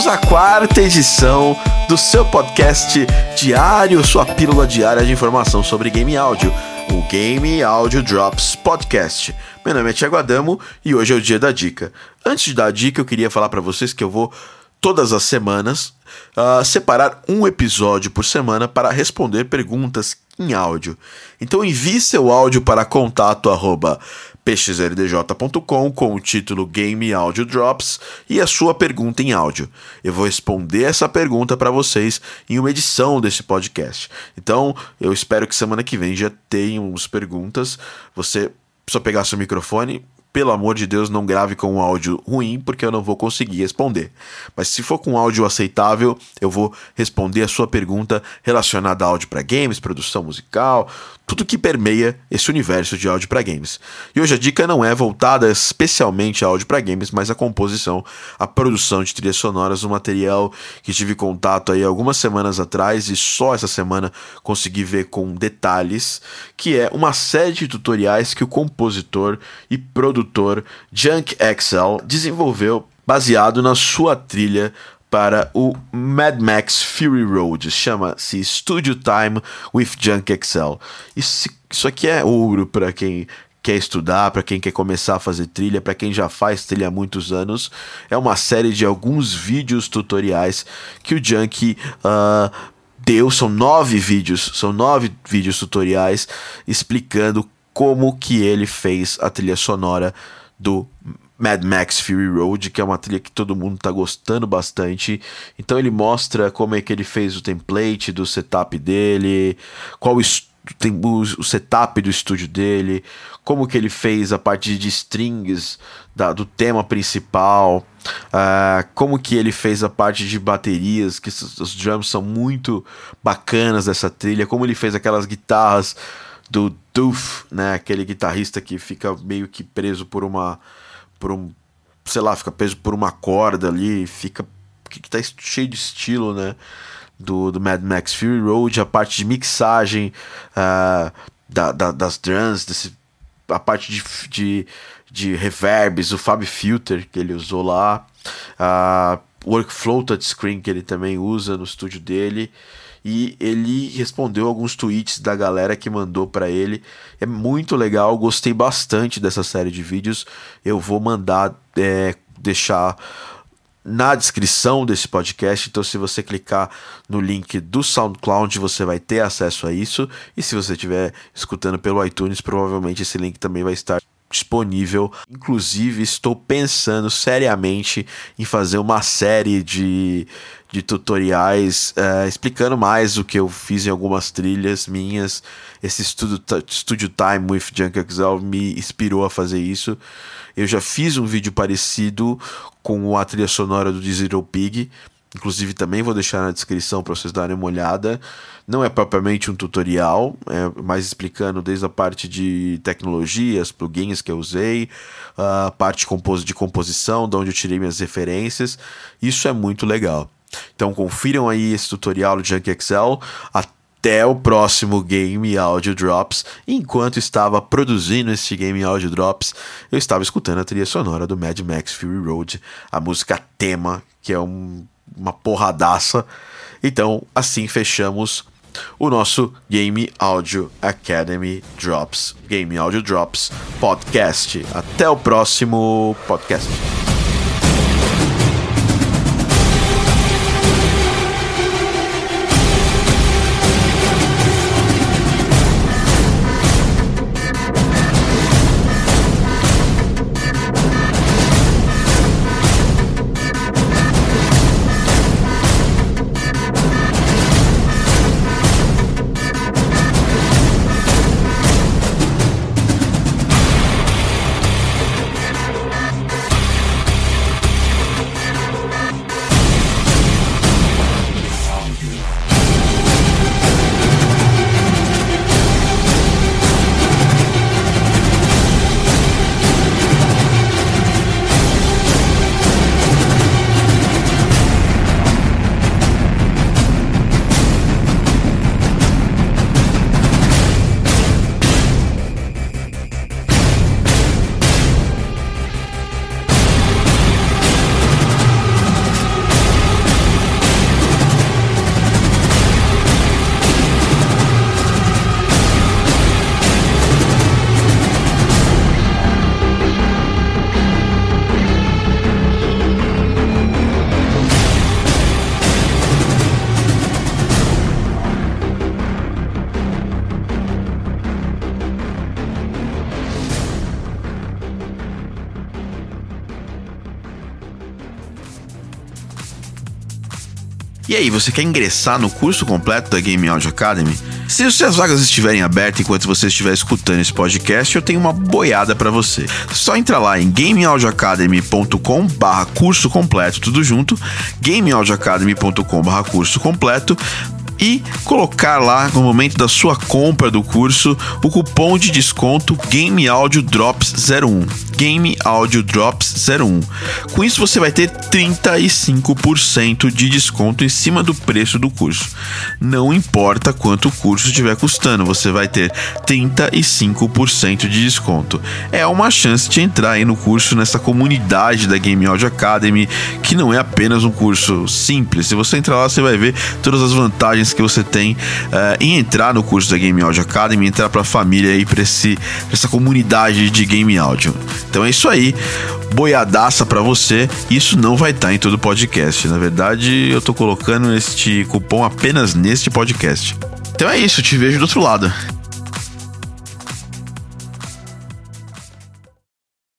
bem-vindos à quarta edição do seu podcast diário, sua pílula diária de informação sobre game áudio, o Game Audio Drops Podcast. Meu nome é Thiago Adamo e hoje é o dia da dica. Antes de dar a dica, eu queria falar para vocês que eu vou todas as semanas uh, separar um episódio por semana para responder perguntas em áudio. Então envie seu áudio para contato arroba pxldj.com com o título Game Audio Drops e a sua pergunta em áudio. Eu vou responder essa pergunta para vocês em uma edição desse podcast. Então, eu espero que semana que vem já tenham perguntas. Você só pegar seu microfone, pelo amor de Deus, não grave com um áudio ruim, porque eu não vou conseguir responder. Mas se for com um áudio aceitável, eu vou responder a sua pergunta relacionada a áudio para games, produção musical, tudo que permeia esse universo de áudio para games. E hoje a dica não é voltada especialmente a áudio para games, mas a composição, a produção de trilhas sonoras, um material que tive contato aí algumas semanas atrás e só essa semana consegui ver com detalhes, que é uma série de tutoriais que o compositor e produtor Junk Excel desenvolveu baseado na sua trilha para o Mad Max Fury Road. Chama-se Studio Time with Junk Excel. Isso, isso aqui é ouro para quem quer estudar, para quem quer começar a fazer trilha, para quem já faz trilha há muitos anos. É uma série de alguns vídeos tutoriais que o Junk uh, deu. São nove vídeos, são nove vídeos tutoriais explicando como que ele fez a trilha sonora do Mad Max Fury Road, que é uma trilha que todo mundo tá gostando bastante. Então ele mostra como é que ele fez o template do setup dele, qual o, o setup do estúdio dele, como que ele fez a parte de strings da, do tema principal, uh, como que ele fez a parte de baterias, que os drums são muito bacanas dessa trilha, como ele fez aquelas guitarras do Doof, né, aquele guitarrista que fica meio que preso por uma por um, sei lá, fica preso por uma corda ali, fica que, tá cheio de estilo, né? Do, do Mad Max Fury Road, a parte de mixagem uh, da, da, das drums, desse, a parte de, de, de reverbs, o Fab Filter que ele usou lá, uh, workflow touchscreen que ele também usa no estúdio dele e ele respondeu alguns tweets da galera que mandou para ele. É muito legal, gostei bastante dessa série de vídeos. Eu vou mandar é, deixar na descrição desse podcast. Então, se você clicar no link do SoundCloud, você vai ter acesso a isso. E se você estiver escutando pelo iTunes, provavelmente esse link também vai estar disponível. Inclusive, estou pensando seriamente em fazer uma série de, de tutoriais uh, explicando mais o que eu fiz em algumas trilhas minhas. Esse Studio, Studio Time with Junk Excel me inspirou a fazer isso. Eu já fiz um vídeo parecido com a trilha sonora do Zero Pig. Inclusive, também vou deixar na descrição para vocês darem uma olhada. Não é propriamente um tutorial, é mais explicando desde a parte de tecnologias, plugins que eu usei, a parte de composição, de onde eu tirei minhas referências. Isso é muito legal. Então confiram aí esse tutorial do Junk Excel. Até o próximo Game Audio Drops. Enquanto estava produzindo esse Game Audio Drops, eu estava escutando a trilha sonora do Mad Max Fury Road, a música tema, que é um, uma porradaça. Então, assim fechamos o nosso Game Audio Academy Drops, Game Audio Drops Podcast. Até o próximo podcast. E aí, você quer ingressar no curso completo da Game Audio Academy? Se as vagas estiverem abertas enquanto você estiver escutando esse podcast, eu tenho uma boiada para você. Só entra lá em gameaudioacademy.com barra curso completo, tudo junto, gameaudioacademy.com barra curso completo, e colocar lá no momento da sua compra do curso o cupom de desconto Game Audio Drops 01. Game Audio Drops 01. Com isso você vai ter 35% de desconto em cima do preço do curso. Não importa quanto o curso estiver custando, você vai ter 35% de desconto. É uma chance de entrar aí no curso nessa comunidade da Game Audio Academy, que não é apenas um curso simples. Se você entrar lá, você vai ver todas as vantagens que você tem uh, em entrar no curso da Game Audio Academy, entrar para a família e para essa comunidade de game áudio. Então é isso aí, boiadaça para você. Isso não vai estar tá em todo podcast. Na verdade, eu tô colocando este cupom apenas neste podcast. Então é isso, te vejo do outro lado.